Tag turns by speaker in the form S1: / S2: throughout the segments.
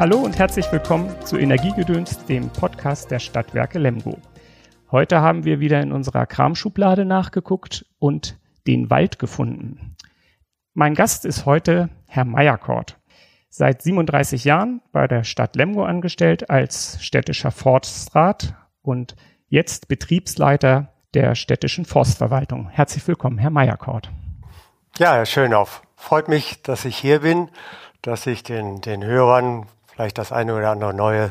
S1: Hallo und herzlich willkommen zu Energiegedöns, dem Podcast der Stadtwerke Lemgo. Heute haben wir wieder in unserer Kramschublade nachgeguckt und den Wald gefunden. Mein Gast ist heute Herr Meyerkort. Seit 37 Jahren bei der Stadt Lemgo angestellt als städtischer Forstrat und jetzt Betriebsleiter der städtischen Forstverwaltung. Herzlich willkommen, Herr Meyerkort.
S2: Ja, Herr Schönhoff, freut mich, dass ich hier bin, dass ich den, den Hörern vielleicht das eine oder andere Neue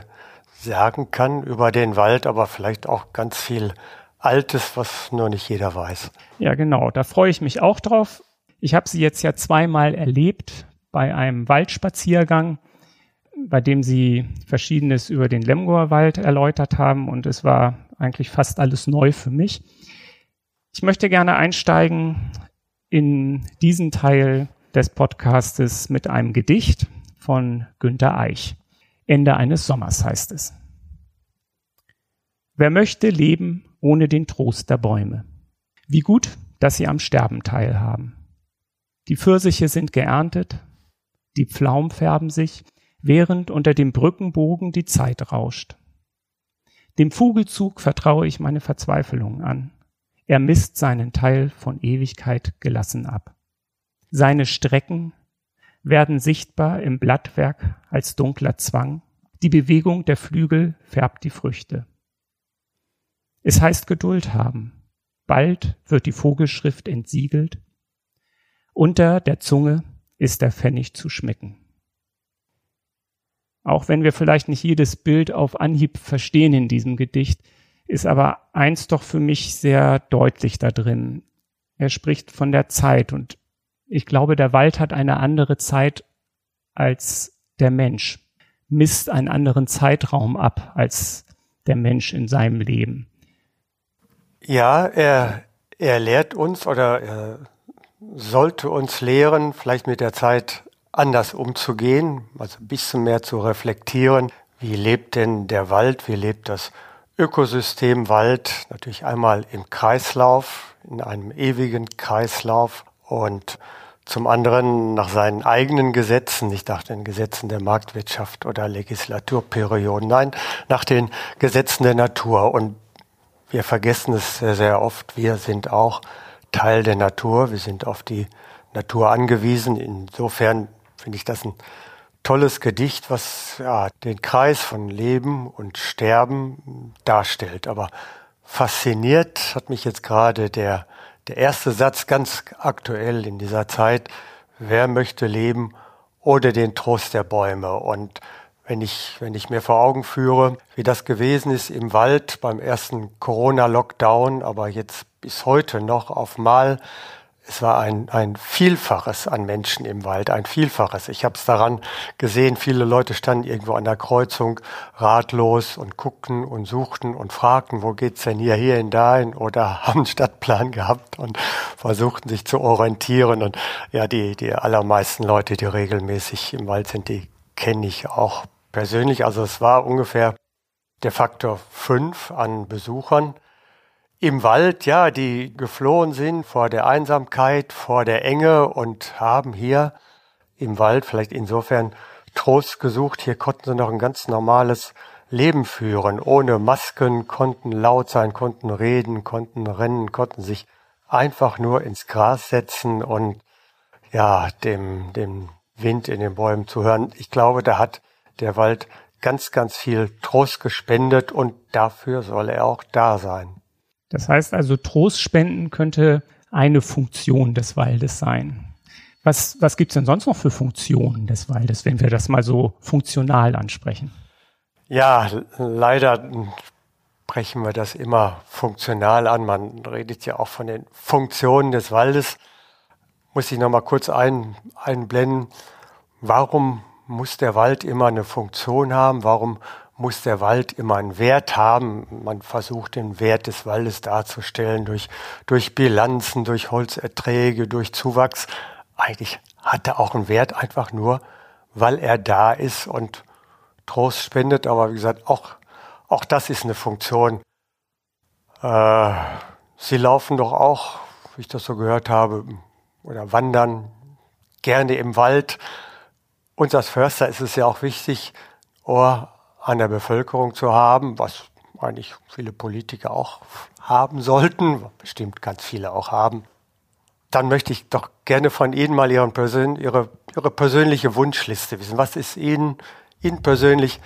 S2: sagen kann über den Wald, aber vielleicht auch ganz viel Altes, was nur nicht jeder weiß.
S1: Ja, genau, da freue ich mich auch drauf. Ich habe Sie jetzt ja zweimal erlebt bei einem Waldspaziergang, bei dem Sie Verschiedenes über den Lemgoer Wald erläutert haben und es war eigentlich fast alles neu für mich. Ich möchte gerne einsteigen in diesen Teil des Podcastes mit einem Gedicht von Günter Eich. Ende eines Sommers heißt es. Wer möchte leben ohne den Trost der Bäume? Wie gut, dass sie am Sterben teilhaben. Die Pfirsiche sind geerntet, die Pflaumen färben sich, während unter dem Brückenbogen die Zeit rauscht. Dem Vogelzug vertraue ich meine Verzweiflung an. Er misst seinen Teil von Ewigkeit gelassen ab. Seine Strecken werden sichtbar im Blattwerk als dunkler Zwang. Die Bewegung der Flügel färbt die Früchte. Es heißt Geduld haben. Bald wird die Vogelschrift entsiegelt. Unter der Zunge ist der Pfennig zu schmecken. Auch wenn wir vielleicht nicht jedes Bild auf Anhieb verstehen in diesem Gedicht, ist aber eins doch für mich sehr deutlich da drin. Er spricht von der Zeit und ich glaube, der Wald hat eine andere Zeit als der Mensch, misst einen anderen Zeitraum ab als der Mensch in seinem Leben.
S2: Ja, er, er lehrt uns oder er sollte uns lehren, vielleicht mit der Zeit anders umzugehen, also ein bisschen mehr zu reflektieren. Wie lebt denn der Wald? Wie lebt das Ökosystem Wald? Natürlich einmal im Kreislauf, in einem ewigen Kreislauf und zum anderen nach seinen eigenen Gesetzen, nicht nach den Gesetzen der Marktwirtschaft oder Legislaturperioden, nein, nach den Gesetzen der Natur. Und wir vergessen es sehr, sehr oft, wir sind auch Teil der Natur, wir sind auf die Natur angewiesen. Insofern finde ich das ein tolles Gedicht, was ja, den Kreis von Leben und Sterben darstellt. Aber fasziniert hat mich jetzt gerade der der erste Satz ganz aktuell in dieser Zeit, wer möchte leben ohne den Trost der Bäume? Und wenn ich, wenn ich mir vor Augen führe, wie das gewesen ist im Wald beim ersten Corona-Lockdown, aber jetzt bis heute noch auf Mal es war ein, ein Vielfaches an Menschen im Wald, ein Vielfaches. Ich habe es daran gesehen, viele Leute standen irgendwo an der Kreuzung ratlos und guckten und suchten und fragten, wo geht's denn hier, hierhin, dahin oder haben einen Stadtplan gehabt und versuchten sich zu orientieren. Und ja, die, die allermeisten Leute, die regelmäßig im Wald sind, die kenne ich auch persönlich. Also es war ungefähr der Faktor fünf an Besuchern im Wald, ja, die geflohen sind vor der Einsamkeit, vor der Enge und haben hier im Wald vielleicht insofern Trost gesucht. Hier konnten sie noch ein ganz normales Leben führen, ohne Masken, konnten laut sein, konnten reden, konnten rennen, konnten sich einfach nur ins Gras setzen und ja, dem, dem Wind in den Bäumen zu hören. Ich glaube, da hat der Wald ganz, ganz viel Trost gespendet und dafür soll er auch da sein.
S1: Das heißt also, Trostspenden könnte eine Funktion des Waldes sein. Was, was gibt's denn sonst noch für Funktionen des Waldes, wenn wir das mal so funktional ansprechen?
S2: Ja, leider sprechen wir das immer funktional an. Man redet ja auch von den Funktionen des Waldes. Muss ich noch mal kurz ein, einblenden. Warum muss der Wald immer eine Funktion haben? Warum muss der Wald immer einen Wert haben. Man versucht den Wert des Waldes darzustellen durch, durch Bilanzen, durch Holzerträge, durch Zuwachs. Eigentlich hat er auch einen Wert einfach nur, weil er da ist und Trost spendet. Aber wie gesagt, auch, auch das ist eine Funktion. Äh, sie laufen doch auch, wie ich das so gehört habe, oder wandern gerne im Wald. Uns als Förster ist es ja auch wichtig, Ohr an der Bevölkerung zu haben, was eigentlich viele Politiker auch haben sollten, bestimmt ganz viele auch haben. Dann möchte ich doch gerne von Ihnen mal Ihren Persön Ihre, Ihre persönliche Wunschliste wissen. Was ist Ihnen, Ihnen persönlich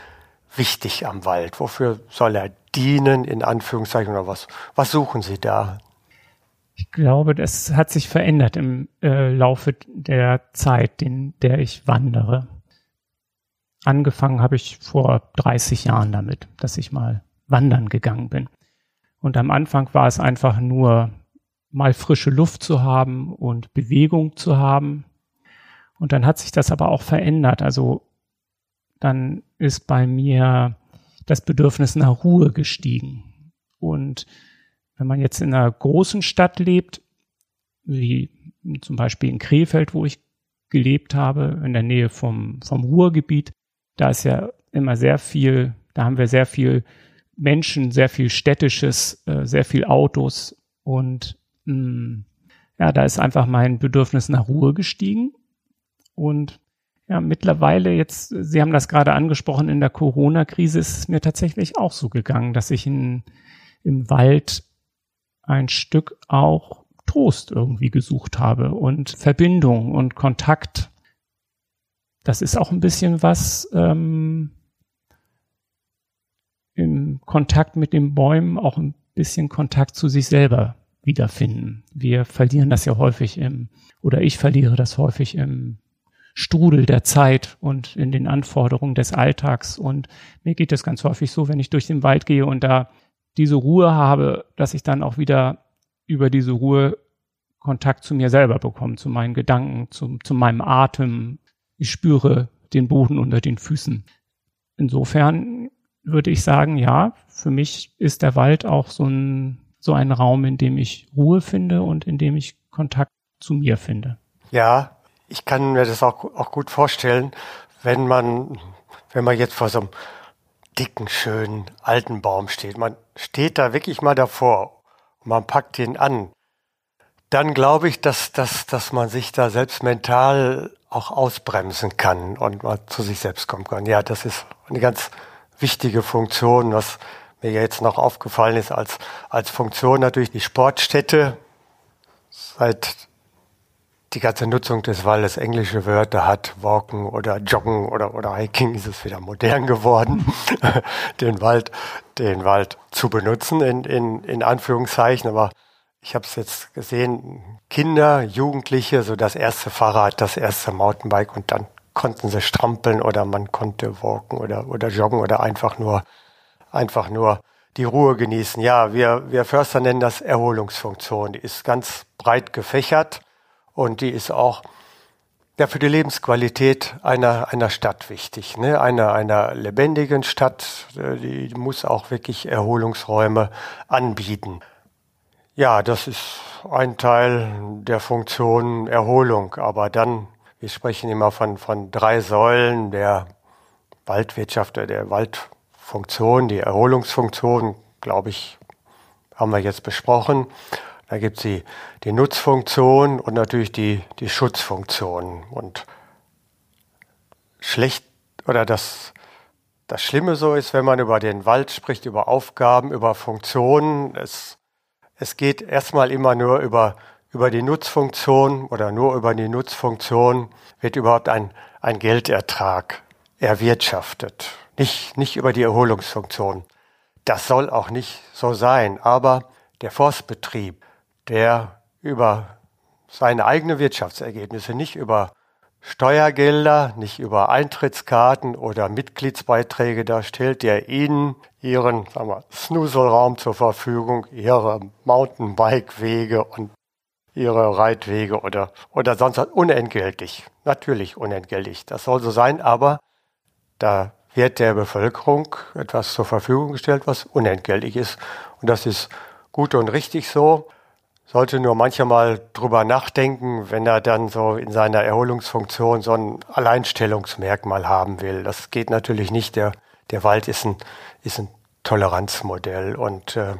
S2: wichtig am Wald? Wofür soll er dienen, in Anführungszeichen, oder was, was suchen Sie da?
S1: Ich glaube, das hat sich verändert im äh, Laufe der Zeit, in der ich wandere. Angefangen habe ich vor 30 Jahren damit, dass ich mal wandern gegangen bin. Und am Anfang war es einfach nur mal frische Luft zu haben und Bewegung zu haben. Und dann hat sich das aber auch verändert. Also dann ist bei mir das Bedürfnis nach Ruhe gestiegen. Und wenn man jetzt in einer großen Stadt lebt, wie zum Beispiel in Krefeld, wo ich gelebt habe, in der Nähe vom, vom Ruhrgebiet, da ist ja immer sehr viel, da haben wir sehr viel Menschen, sehr viel städtisches, äh, sehr viel Autos und mh, hm, ja, da ist einfach mein Bedürfnis nach Ruhe gestiegen und ja, mittlerweile jetzt, Sie haben das gerade angesprochen, in der Corona-Krise ist es mir tatsächlich auch so gegangen, dass ich in, im Wald ein Stück auch Trost irgendwie gesucht habe und Verbindung und Kontakt. Das ist auch ein bisschen was ähm, im Kontakt mit den Bäumen, auch ein bisschen Kontakt zu sich selber wiederfinden. Wir verlieren das ja häufig im, oder ich verliere das häufig im Strudel der Zeit und in den Anforderungen des Alltags. Und mir geht es ganz häufig so, wenn ich durch den Wald gehe und da diese Ruhe habe, dass ich dann auch wieder über diese Ruhe Kontakt zu mir selber bekomme, zu meinen Gedanken, zu, zu meinem Atem. Ich spüre den Boden unter den Füßen. Insofern würde ich sagen, ja, für mich ist der Wald auch so ein, so ein Raum, in dem ich Ruhe finde und in dem ich Kontakt zu mir finde.
S2: Ja, ich kann mir das auch, auch gut vorstellen, wenn man, wenn man jetzt vor so einem dicken, schönen, alten Baum steht. Man steht da wirklich mal davor und man packt ihn an. Dann glaube ich, dass, dass, dass man sich da selbst mental auch ausbremsen kann und mal zu sich selbst kommen kann. Ja, das ist eine ganz wichtige Funktion, was mir jetzt noch aufgefallen ist als, als Funktion natürlich die Sportstätte. Seit die ganze Nutzung des Waldes englische Wörter hat, Walken oder Joggen oder, oder Hiking, ist es wieder modern geworden, den Wald, den Wald zu benutzen, in, in, in Anführungszeichen. Aber ich habe es jetzt gesehen, Kinder, Jugendliche, so das erste Fahrrad, das erste Mountainbike und dann konnten sie strampeln oder man konnte walken oder, oder joggen oder einfach nur, einfach nur die Ruhe genießen. Ja, wir, wir Förster nennen das Erholungsfunktion. Die ist ganz breit gefächert und die ist auch ja, für die Lebensqualität einer, einer Stadt wichtig. Ne? Einer, einer lebendigen Stadt, äh, die muss auch wirklich Erholungsräume anbieten. Ja, das ist ein Teil der Funktion Erholung. Aber dann, wir sprechen immer von, von drei Säulen der Waldwirtschaft, der Waldfunktion, die Erholungsfunktion, glaube ich, haben wir jetzt besprochen. Da gibt es die, die Nutzfunktion und natürlich die, die Schutzfunktion. Und schlecht oder das, das Schlimme so ist, wenn man über den Wald spricht, über Aufgaben, über Funktionen. Es, es geht erstmal immer nur über, über die Nutzfunktion oder nur über die Nutzfunktion wird überhaupt ein, ein Geldertrag erwirtschaftet. Nicht, nicht über die Erholungsfunktion. Das soll auch nicht so sein. Aber der Forstbetrieb, der über seine eigenen Wirtschaftsergebnisse, nicht über Steuergelder, nicht über Eintrittskarten oder Mitgliedsbeiträge darstellt, der Ihnen Ihren sagen wir, Snoozelraum zur Verfügung, Ihre Mountainbike-Wege und Ihre Reitwege oder, oder sonst was unentgeltlich. Natürlich unentgeltlich. Das soll so sein, aber da wird der Bevölkerung etwas zur Verfügung gestellt, was unentgeltlich ist. Und das ist gut und richtig so sollte nur manchmal drüber nachdenken, wenn er dann so in seiner Erholungsfunktion so ein Alleinstellungsmerkmal haben will. Das geht natürlich nicht. Der, der Wald ist ein, ist ein Toleranzmodell und äh,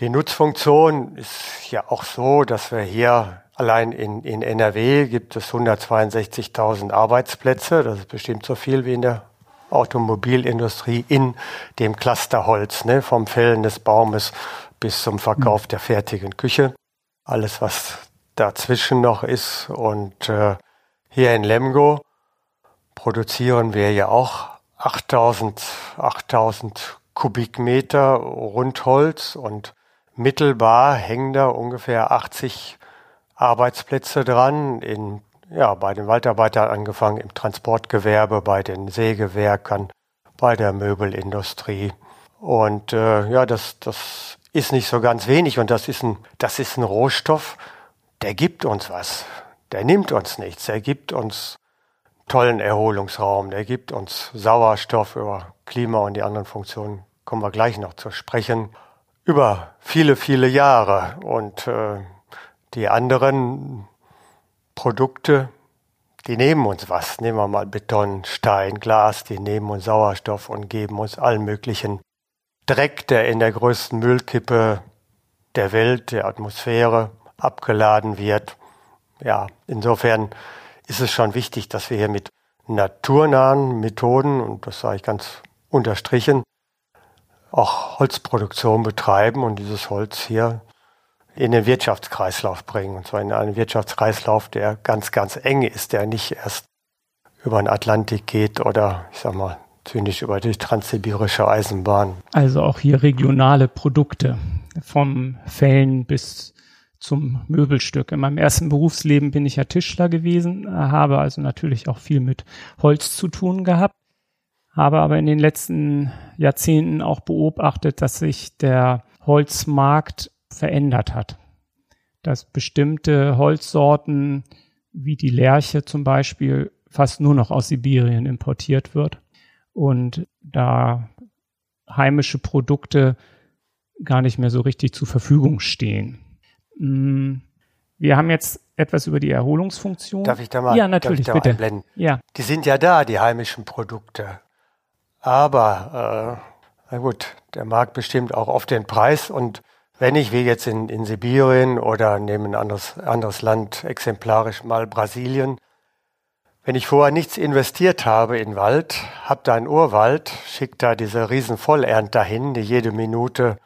S2: die Nutzfunktion ist ja auch so, dass wir hier allein in, in NRW gibt es 162.000 Arbeitsplätze. Das ist bestimmt so viel wie in der Automobilindustrie in dem Cluster Holz, ne, vom Fällen des Baumes bis zum Verkauf mhm. der fertigen Küche. Alles, was dazwischen noch ist. Und äh, hier in Lemgo produzieren wir ja auch 8000, 8000 Kubikmeter Rundholz und mittelbar hängen da ungefähr 80 Arbeitsplätze dran, in, ja, bei den Waldarbeitern angefangen, im Transportgewerbe, bei den Sägewerkern, bei der Möbelindustrie. Und äh, ja, das, das ist nicht so ganz wenig und das ist ein, das ist ein Rohstoff, der gibt uns was. Der nimmt uns nichts. Der gibt uns tollen Erholungsraum. Der gibt uns Sauerstoff über Klima und die anderen Funktionen. Kommen wir gleich noch zu sprechen. Über viele, viele Jahre. Und äh, die anderen Produkte, die nehmen uns was. Nehmen wir mal Beton, Stein, Glas, die nehmen uns Sauerstoff und geben uns allen möglichen Dreck, der in der größten Müllkippe der Welt, der Atmosphäre abgeladen wird. Ja, insofern ist es schon wichtig, dass wir hier mit naturnahen Methoden, und das sage ich ganz unterstrichen, auch Holzproduktion betreiben und dieses Holz hier in den Wirtschaftskreislauf bringen. Und zwar in einen Wirtschaftskreislauf, der ganz, ganz eng ist, der nicht erst über den Atlantik geht oder, ich sag mal, zynisch über die transsibirische Eisenbahn.
S1: Also auch hier regionale Produkte vom Fällen bis zum Möbelstück. In meinem ersten Berufsleben bin ich ja Tischler gewesen, habe also natürlich auch viel mit Holz zu tun gehabt, habe aber in den letzten Jahrzehnten auch beobachtet, dass sich der Holzmarkt verändert hat. Dass bestimmte Holzsorten wie die Lerche zum Beispiel fast nur noch aus Sibirien importiert wird und da heimische Produkte gar nicht mehr so richtig zur Verfügung stehen. Mm, wir haben jetzt etwas über die Erholungsfunktion.
S2: Darf ich da mal,
S1: ja, natürlich, bitte.
S2: Einblenden? Ja. Die sind ja da, die heimischen Produkte. Aber, äh, na gut, der Markt bestimmt auch oft den Preis und wenn ich wie jetzt in, in Sibirien oder nehme ein anderes, anderes Land, exemplarisch mal Brasilien, wenn ich vorher nichts investiert habe in Wald, hab da einen Urwald, schick da diese riesen Vollernte dahin, die jede Minute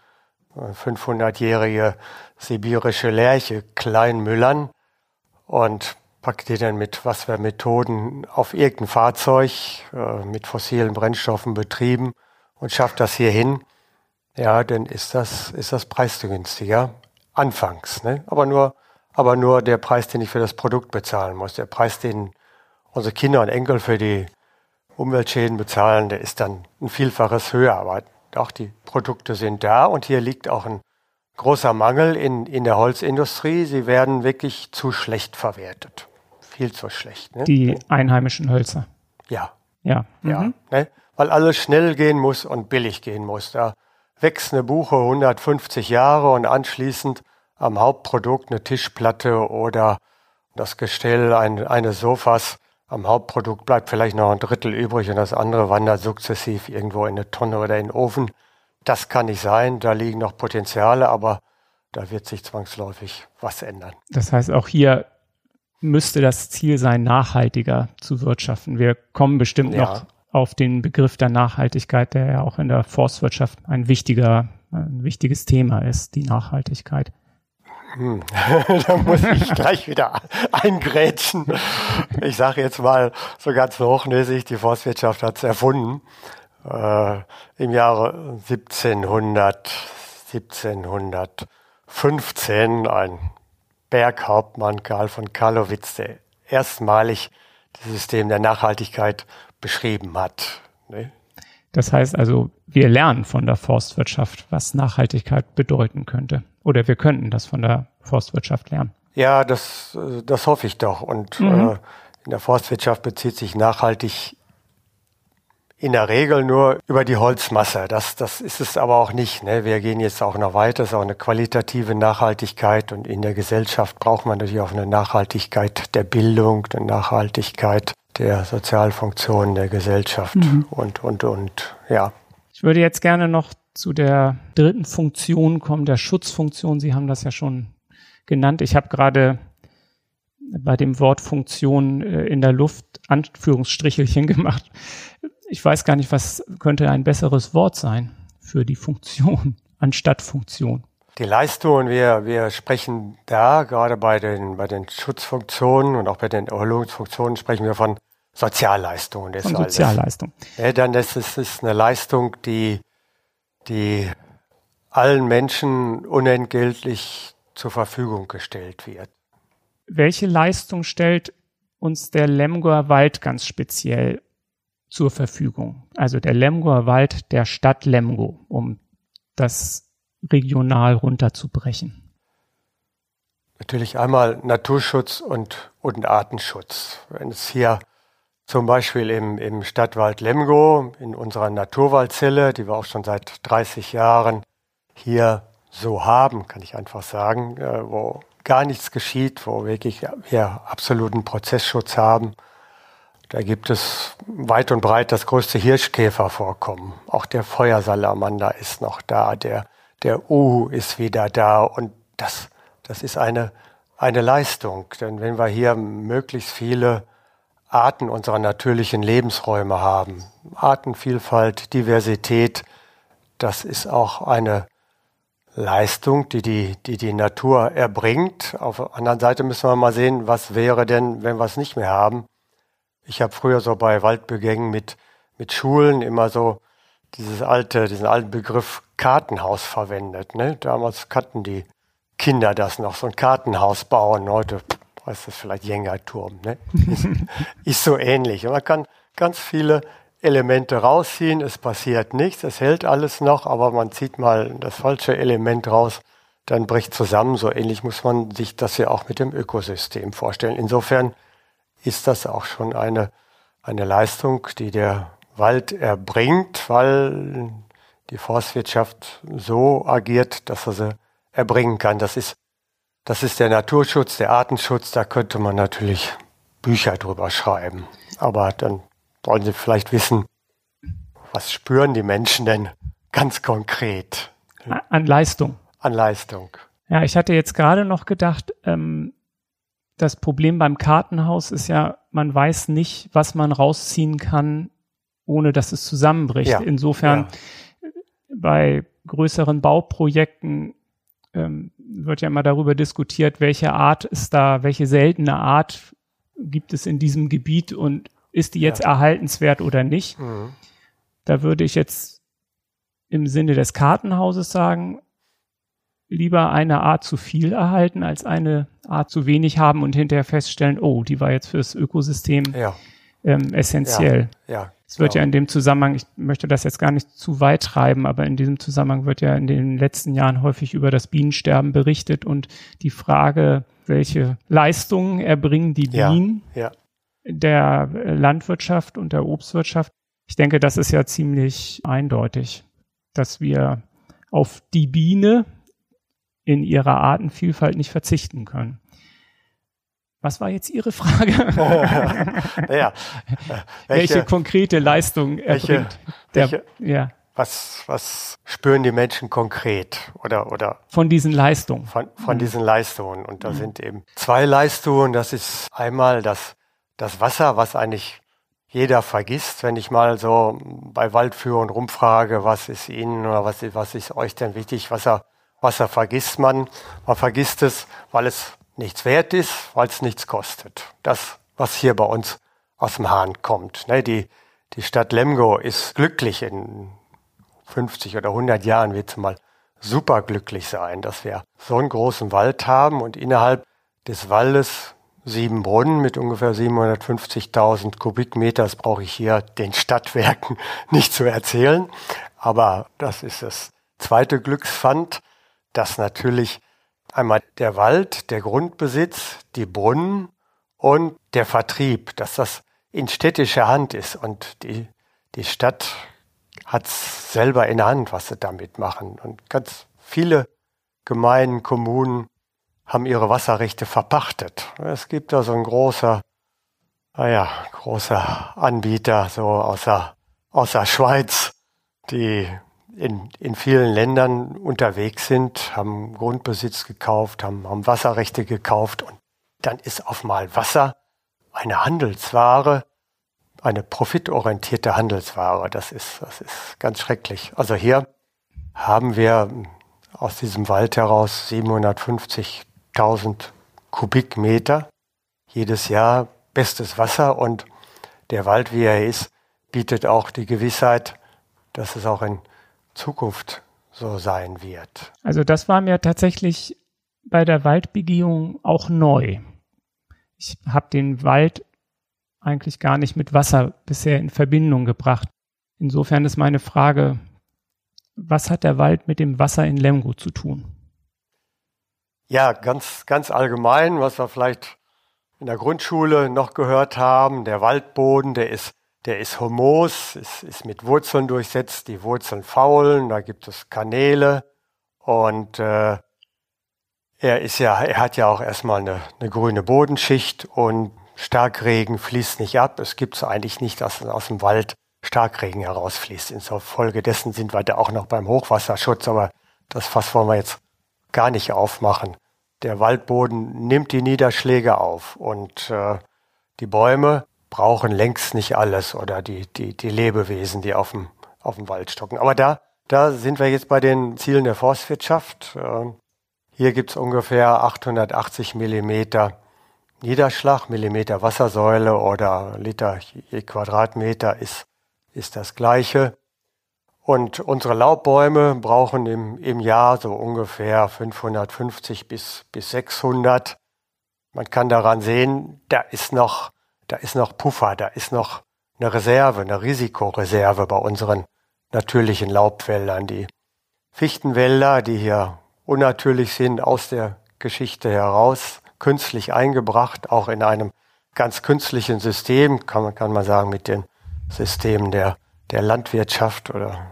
S2: 500-jährige sibirische Lerche klein müllern und packt die dann mit was für Methoden auf irgendein Fahrzeug äh, mit fossilen Brennstoffen betrieben und schafft das hier hin, ja, dann ist das, ist das preisgünstiger. Anfangs, ne? Aber nur, aber nur der Preis, den ich für das Produkt bezahlen muss. Der Preis, den unsere Kinder und Enkel für die Umweltschäden bezahlen, der ist dann ein Vielfaches höher. Aber auch die Produkte sind da und hier liegt auch ein großer Mangel in, in der Holzindustrie. Sie werden wirklich zu schlecht verwertet. Viel zu schlecht.
S1: Ne? Die einheimischen Hölzer.
S2: Ja.
S1: Ja.
S2: Ja. Mhm. Ne? Weil alles schnell gehen muss und billig gehen muss. Da wächst eine Buche 150 Jahre und anschließend am Hauptprodukt eine Tischplatte oder das Gestell ein, eines Sofas. Am Hauptprodukt bleibt vielleicht noch ein Drittel übrig und das andere wandert sukzessiv irgendwo in eine Tonne oder in den Ofen. Das kann nicht sein, da liegen noch Potenziale, aber da wird sich zwangsläufig was ändern.
S1: Das heißt, auch hier müsste das Ziel sein, nachhaltiger zu wirtschaften. Wir kommen bestimmt ja. noch auf den Begriff der Nachhaltigkeit, der ja auch in der Forstwirtschaft ein wichtiger, ein wichtiges Thema ist, die Nachhaltigkeit.
S2: Hm. da muss ich gleich wieder eingrätschen. Ich sage jetzt mal so ganz hochnäsig, die Forstwirtschaft hat es erfunden. Äh, Im Jahre 1700, 1715 ein Berghauptmann Karl von Karlowitz, der erstmalig das System der Nachhaltigkeit beschrieben hat. Ne?
S1: Das heißt also, wir lernen von der Forstwirtschaft, was Nachhaltigkeit bedeuten könnte. Oder wir könnten das von der Forstwirtschaft lernen.
S2: Ja, das, das hoffe ich doch. Und mhm. äh, in der Forstwirtschaft bezieht sich nachhaltig in der Regel nur über die Holzmasse. Das, das ist es aber auch nicht. Ne? Wir gehen jetzt auch noch weiter. Es ist auch eine qualitative Nachhaltigkeit und in der Gesellschaft braucht man natürlich auch eine Nachhaltigkeit der Bildung, eine Nachhaltigkeit der Sozialfunktionen der Gesellschaft mhm. und, und, und, ja.
S1: Ich würde jetzt gerne noch zu der dritten Funktion kommen, der Schutzfunktion. Sie haben das ja schon genannt. Ich habe gerade bei dem Wort Funktion äh, in der Luft Anführungsstrichelchen gemacht. Ich weiß gar nicht, was könnte ein besseres Wort sein für die Funktion anstatt Funktion.
S2: Die Leistungen, wir, wir sprechen da gerade bei den, bei den Schutzfunktionen und auch bei den Erholungsfunktionen sprechen wir von Sozialleistungen.
S1: Das von Sozialleistung.
S2: Ja, dann ist es ist eine Leistung, die, die allen Menschen unentgeltlich zur Verfügung gestellt wird.
S1: Welche Leistung stellt uns der Lemgoer Wald ganz speziell zur Verfügung? Also der Lemgoer Wald der Stadt Lemgo, um das regional runterzubrechen.
S2: Natürlich einmal Naturschutz und, und Artenschutz. Wenn es hier zum Beispiel im, im Stadtwald Lemgo, in unserer Naturwaldzelle, die wir auch schon seit 30 Jahren hier so haben, kann ich einfach sagen, äh, wo gar nichts geschieht, wo wirklich wir absoluten Prozessschutz haben. Da gibt es weit und breit das größte Hirschkäfervorkommen. Auch der Feuersalamander ist noch da, der, der Uhu ist wieder da und das, das ist eine, eine Leistung. Denn wenn wir hier möglichst viele Arten unserer natürlichen Lebensräume haben, Artenvielfalt, Diversität, das ist auch eine Leistung, die die, die die Natur erbringt. Auf der anderen Seite müssen wir mal sehen, was wäre denn, wenn wir es nicht mehr haben. Ich habe früher so bei Waldbegängen mit, mit Schulen immer so dieses alte, diesen alten Begriff Kartenhaus verwendet. Ne? Damals kannten die Kinder das noch, so ein Kartenhaus bauen. Heute heißt das vielleicht Jengerturm. Ne? Ist, so ähnlich. Man kann ganz viele Elemente rausziehen, es passiert nichts, es hält alles noch, aber man zieht mal das falsche Element raus, dann bricht zusammen. So ähnlich muss man sich das ja auch mit dem Ökosystem vorstellen. Insofern ist das auch schon eine, eine Leistung, die der Wald erbringt, weil die Forstwirtschaft so agiert, dass er sie erbringen kann. Das ist, das ist der Naturschutz, der Artenschutz, da könnte man natürlich Bücher drüber schreiben. Aber dann wollen Sie vielleicht wissen, was spüren die Menschen denn ganz konkret?
S1: An Leistung.
S2: An Leistung.
S1: Ja, ich hatte jetzt gerade noch gedacht, ähm, das Problem beim Kartenhaus ist ja, man weiß nicht, was man rausziehen kann, ohne dass es zusammenbricht. Ja, Insofern ja. bei größeren Bauprojekten ähm, wird ja immer darüber diskutiert, welche Art ist da, welche seltene Art gibt es in diesem Gebiet und ist die jetzt ja. erhaltenswert oder nicht? Mhm. Da würde ich jetzt im Sinne des Kartenhauses sagen, lieber eine Art zu viel erhalten, als eine Art zu wenig haben und hinterher feststellen, oh, die war jetzt fürs Ökosystem ja. ähm, essentiell. Ja, ja, es wird ja in dem Zusammenhang, ich möchte das jetzt gar nicht zu weit treiben, aber in diesem Zusammenhang wird ja in den letzten Jahren häufig über das Bienensterben berichtet und die Frage, welche Leistungen erbringen die Bienen, ja, ja der Landwirtschaft und der Obstwirtschaft. Ich denke, das ist ja ziemlich eindeutig, dass wir auf die Biene in ihrer Artenvielfalt nicht verzichten können. Was war jetzt Ihre Frage? ja, welche, welche, konkrete Leistung erbringt
S2: welche, der, welche, ja. was, was spüren die Menschen konkret oder, oder?
S1: Von diesen Leistungen.
S2: Von, von mhm. diesen Leistungen. Und da mhm. sind eben zwei Leistungen. Das ist einmal das das Wasser, was eigentlich jeder vergisst, wenn ich mal so bei Waldführern rumfrage, was ist Ihnen oder was, was ist euch denn wichtig? Wasser, Wasser vergisst man. Man vergisst es, weil es nichts wert ist, weil es nichts kostet. Das, was hier bei uns aus dem Hahn kommt. Ne, die, die Stadt Lemgo ist glücklich. In 50 oder 100 Jahren wird sie mal super glücklich sein, dass wir so einen großen Wald haben und innerhalb des Waldes sieben Brunnen mit ungefähr 750.000 Kubikmeter. Das brauche ich hier den Stadtwerken nicht zu erzählen. Aber das ist das zweite Glückspfand, dass natürlich einmal der Wald, der Grundbesitz, die Brunnen und der Vertrieb, dass das in städtischer Hand ist und die, die Stadt hat es selber in der Hand, was sie damit machen. Und ganz viele Gemeinden, Kommunen haben ihre Wasserrechte verpachtet. Es gibt da so ein großer, naja, großer Anbieter, so aus der Schweiz, die in, in vielen Ländern unterwegs sind, haben Grundbesitz gekauft, haben, haben Wasserrechte gekauft und dann ist auf mal Wasser eine Handelsware, eine profitorientierte Handelsware. Das ist, das ist ganz schrecklich. Also hier haben wir aus diesem Wald heraus 750.000 Kubikmeter jedes Jahr bestes Wasser und der Wald, wie er ist, bietet auch die Gewissheit, dass es auch in Zukunft so sein wird.
S1: Also das war mir tatsächlich bei der Waldbegehung auch neu. Ich habe den Wald eigentlich gar nicht mit Wasser bisher in Verbindung gebracht. Insofern ist meine Frage, was hat der Wald mit dem Wasser in Lemgo zu tun?
S2: Ja, ganz, ganz allgemein, was wir vielleicht in der Grundschule noch gehört haben, der Waldboden, der ist, der ist homos, ist, ist mit Wurzeln durchsetzt, die Wurzeln faulen, da gibt es Kanäle und äh, er ist ja, er hat ja auch erstmal eine, eine grüne Bodenschicht und Starkregen fließt nicht ab. Es gibt es eigentlich nicht, dass aus dem Wald Starkregen herausfließt. Infolgedessen sind wir da auch noch beim Hochwasserschutz, aber das Fass wollen wir jetzt gar nicht aufmachen. Der Waldboden nimmt die Niederschläge auf und äh, die Bäume brauchen längst nicht alles oder die, die, die Lebewesen, die auf dem, auf dem Wald stocken. Aber da, da sind wir jetzt bei den Zielen der Forstwirtschaft. Äh, hier gibt's ungefähr 880 Millimeter Niederschlag, Millimeter Wassersäule oder Liter je Quadratmeter ist, ist das gleiche. Und unsere Laubbäume brauchen im, im Jahr so ungefähr 550 bis, bis 600. Man kann daran sehen, da ist noch, da ist noch Puffer, da ist noch eine Reserve, eine Risikoreserve bei unseren natürlichen Laubwäldern. Die Fichtenwälder, die hier unnatürlich sind, aus der Geschichte heraus, künstlich eingebracht, auch in einem ganz künstlichen System, kann man, kann man sagen, mit den Systemen der, der Landwirtschaft oder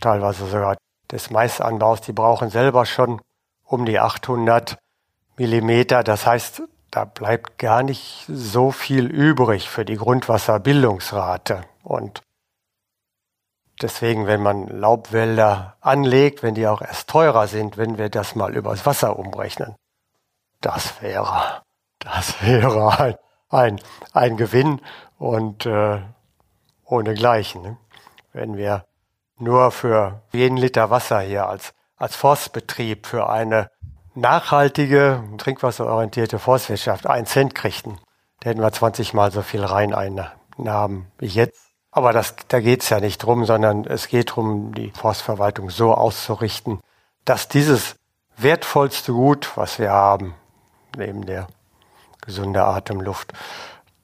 S2: teilweise sogar des Maisanbaus. Die brauchen selber schon um die 800 Millimeter. Das heißt, da bleibt gar nicht so viel übrig für die Grundwasserbildungsrate. Und deswegen, wenn man Laubwälder anlegt, wenn die auch erst teurer sind, wenn wir das mal übers Wasser umrechnen, das wäre, das wäre ein, ein, ein Gewinn und äh, ohnegleichen. Ne? Wenn wir nur für jeden Liter Wasser hier als, als Forstbetrieb für eine nachhaltige, trinkwasserorientierte Forstwirtschaft einen Cent kriegten, da hätten wir 20 Mal so viel Reineinnahmen wie jetzt. Aber das, da geht's ja nicht drum, sondern es geht darum, die Forstverwaltung so auszurichten, dass dieses wertvollste Gut, was wir haben, neben der gesunden Atemluft,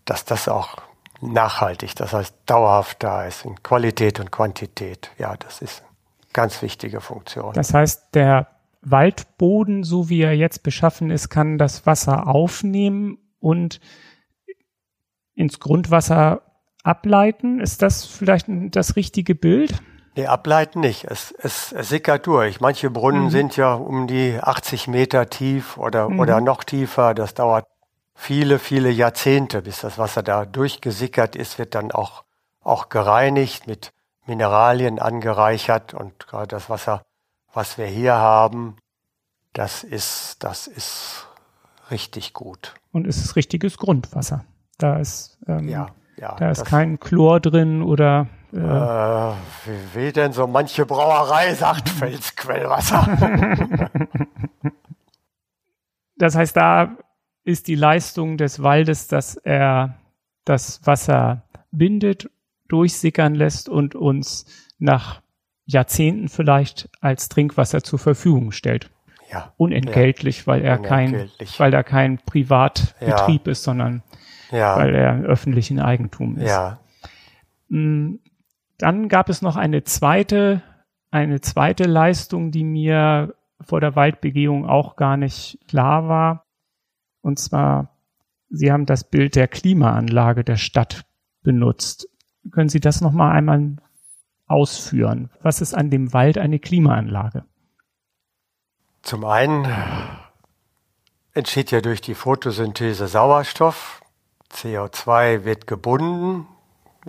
S2: dass das auch nachhaltig, das heißt dauerhaft da ist, in Qualität und Quantität. Ja, das ist eine ganz wichtige Funktion.
S1: Das heißt, der Waldboden, so wie er jetzt beschaffen ist, kann das Wasser aufnehmen und ins Grundwasser ableiten. Ist das vielleicht das richtige Bild?
S2: Nee, ableiten nicht. Es, es, es sickert durch. Manche Brunnen mhm. sind ja um die 80 Meter tief oder, mhm. oder noch tiefer. Das dauert viele, viele Jahrzehnte, bis das Wasser da durchgesickert ist, wird dann auch, auch gereinigt, mit Mineralien angereichert und gerade das Wasser, was wir hier haben, das ist, das ist richtig gut.
S1: Und es ist richtiges Grundwasser. Da ist, ähm, ja, ja, da ist kein Chlor drin oder
S2: äh, wie, wie denn so manche Brauerei sagt, Felsquellwasser.
S1: das heißt, da ist die Leistung des Waldes, dass er das Wasser bindet, durchsickern lässt und uns nach Jahrzehnten vielleicht als Trinkwasser zur Verfügung stellt. Ja. Unentgeltlich, ja. weil er Unentgeltlich. kein, weil er kein Privatbetrieb ja. ist, sondern ja. weil er öffentlichen Eigentum ist. Ja. Mm, dann gab es noch eine zweite, eine zweite Leistung, die mir vor der Waldbegehung auch gar nicht klar war. Und zwar, Sie haben das Bild der Klimaanlage der Stadt benutzt. Können Sie das noch mal einmal ausführen? Was ist an dem Wald eine Klimaanlage?
S2: Zum einen entsteht ja durch die Photosynthese Sauerstoff. CO2 wird gebunden.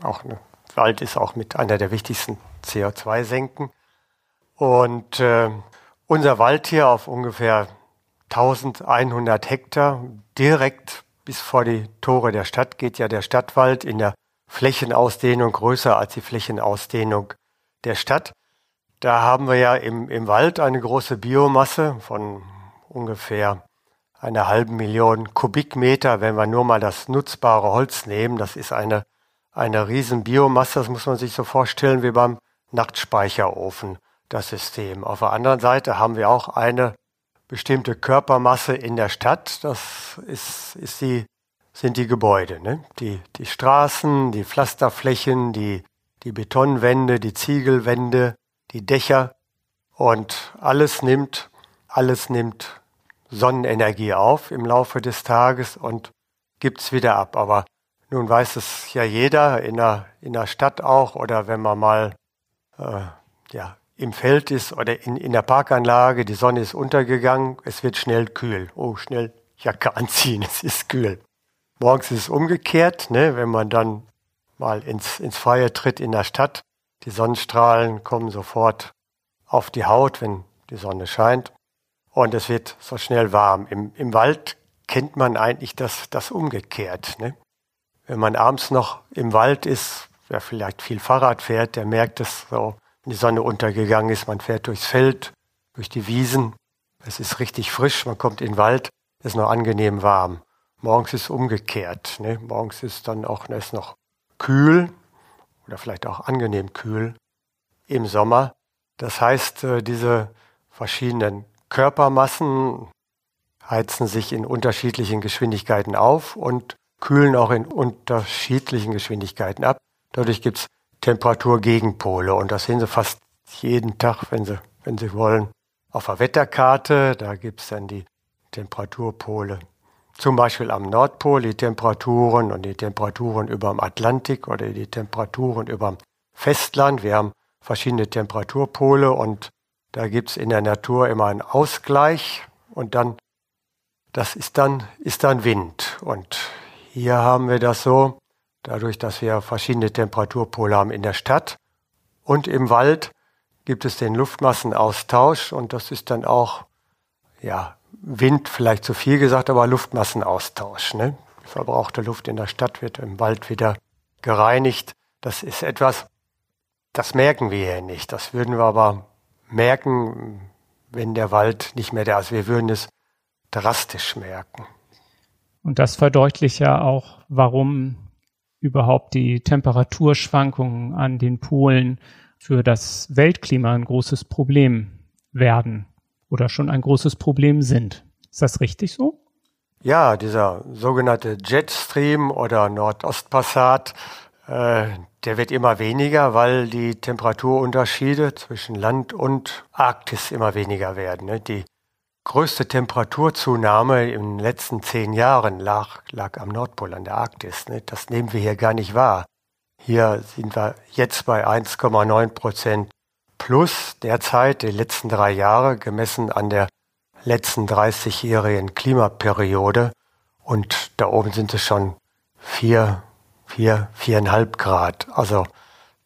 S2: Auch eine, Wald ist auch mit einer der wichtigsten CO2-Senken. Und äh, unser Wald hier auf ungefähr 1100 Hektar direkt bis vor die Tore der Stadt geht ja der Stadtwald in der Flächenausdehnung größer als die Flächenausdehnung der Stadt. Da haben wir ja im, im Wald eine große Biomasse von ungefähr einer halben Million Kubikmeter, wenn wir nur mal das nutzbare Holz nehmen. Das ist eine, eine riesen Biomasse, das muss man sich so vorstellen wie beim Nachtspeicherofen, das System. Auf der anderen Seite haben wir auch eine bestimmte Körpermasse in der Stadt. Das ist, ist die, sind die Gebäude, ne? die, die Straßen, die Pflasterflächen, die, die Betonwände, die Ziegelwände, die Dächer und alles nimmt, alles nimmt Sonnenenergie auf im Laufe des Tages und gibt's wieder ab. Aber nun weiß es ja jeder in der, in der Stadt auch oder wenn man mal äh, ja, im Feld ist oder in, in der Parkanlage, die Sonne ist untergegangen, es wird schnell kühl. Oh, schnell Jacke anziehen, es ist kühl. Morgens ist es umgekehrt, ne, wenn man dann mal ins, ins Freie tritt in der Stadt. Die Sonnenstrahlen kommen sofort auf die Haut, wenn die Sonne scheint. Und es wird so schnell warm. Im, im Wald kennt man eigentlich das, das umgekehrt. Ne? Wenn man abends noch im Wald ist, wer vielleicht viel Fahrrad fährt, der merkt es so, wenn die Sonne untergegangen ist, man fährt durchs Feld, durch die Wiesen, es ist richtig frisch, man kommt in den Wald, es ist noch angenehm warm. Morgens ist umgekehrt. Ne? Morgens ist dann auch es noch kühl oder vielleicht auch angenehm kühl im Sommer. Das heißt, äh, diese verschiedenen Körpermassen heizen sich in unterschiedlichen Geschwindigkeiten auf und kühlen auch in unterschiedlichen Geschwindigkeiten ab. Dadurch gibt es Temperaturgegenpole und das sehen Sie fast jeden Tag, wenn Sie, wenn Sie wollen, auf der Wetterkarte. Da gibt es dann die Temperaturpole. Zum Beispiel am Nordpol die Temperaturen und die Temperaturen über dem Atlantik oder die Temperaturen über dem Festland. Wir haben verschiedene Temperaturpole und da gibt es in der Natur immer einen Ausgleich und dann, das ist dann, ist dann Wind. Und hier haben wir das so, dadurch, dass wir verschiedene Temperaturpole haben in der Stadt und im Wald gibt es den Luftmassenaustausch und das ist dann auch, ja, Wind vielleicht zu viel gesagt, aber Luftmassenaustausch. Ne? Verbrauchte Luft in der Stadt wird im Wald wieder gereinigt. Das ist etwas, das merken wir hier nicht. Das würden wir aber merken, wenn der Wald nicht mehr da ist. Wir würden es drastisch merken.
S1: Und das verdeutlicht ja auch, warum überhaupt die Temperaturschwankungen an den Polen für das Weltklima ein großes Problem werden oder schon ein großes Problem sind. Ist das richtig so?
S2: Ja, dieser sogenannte Jetstream oder Nordostpassat, äh, der wird immer weniger, weil die Temperaturunterschiede zwischen Land und Arktis immer weniger werden. Ne? Die größte Temperaturzunahme in den letzten zehn Jahren lag, lag am Nordpol, an der Arktis. Ne? Das nehmen wir hier gar nicht wahr. Hier sind wir jetzt bei 1,9 Prozent plus derzeit die letzten drei Jahre gemessen an der letzten 30-jährigen Klimaperiode. Und da oben sind es schon vier, vier, viereinhalb Grad. Also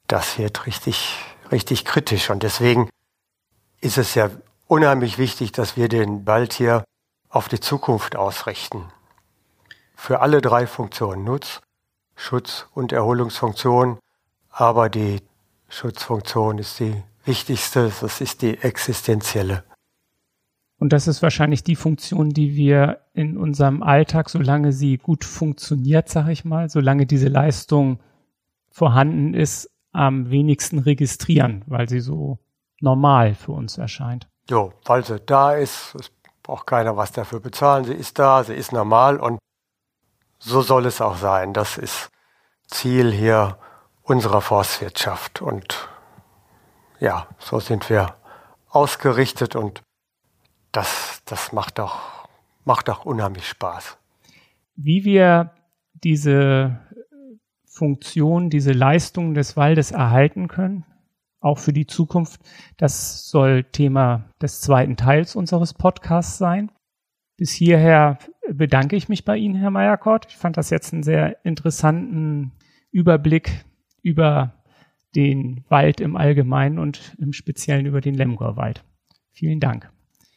S2: das wird richtig, richtig kritisch. Und deswegen ist es ja unheimlich wichtig, dass wir den Wald hier auf die Zukunft ausrichten. Für alle drei Funktionen, Nutz, Schutz und Erholungsfunktion. Aber die Schutzfunktion ist die wichtigste, das ist die existenzielle.
S1: Und das ist wahrscheinlich die Funktion, die wir in unserem Alltag, solange sie gut funktioniert, sage ich mal, solange diese Leistung vorhanden ist, am wenigsten registrieren, weil sie so normal für uns erscheint.
S2: Jo, weil sie da ist, es braucht keiner was dafür bezahlen. Sie ist da, sie ist normal und so soll es auch sein. Das ist Ziel hier unserer Forstwirtschaft und ja, so sind wir ausgerichtet und das, das macht auch, macht auch unheimlich Spaß.
S1: Wie wir diese Funktion, diese Leistung des Waldes erhalten können, auch für die Zukunft, das soll Thema des zweiten Teils unseres Podcasts sein. Bis hierher bedanke ich mich bei Ihnen, Herr Meyerkort. Ich fand das jetzt einen sehr interessanten Überblick über den Wald im Allgemeinen und im Speziellen über den Lemgorwald. Vielen Dank.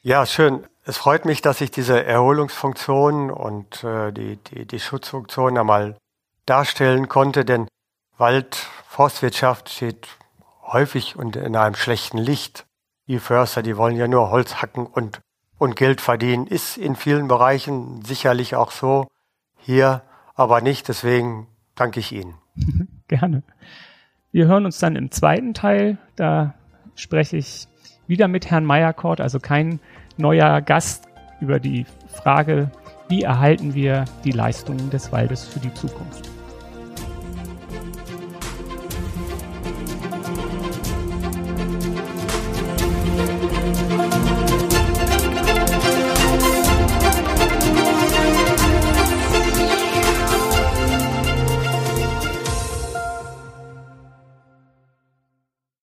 S2: Ja, schön. Es freut mich, dass ich diese Erholungsfunktion und äh, die, die, die Schutzfunktion einmal darstellen konnte, denn Wald, Forstwirtschaft steht häufig und in einem schlechten Licht. Die Förster, die wollen ja nur Holz hacken und, und Geld verdienen. Ist in vielen Bereichen sicherlich auch so. Hier aber nicht. Deswegen danke ich Ihnen.
S1: Gerne. Wir hören uns dann im zweiten Teil. Da spreche ich wieder mit Herrn Meyerkort, also kein neuer Gast, über die Frage, wie erhalten wir die Leistungen des Waldes für die Zukunft.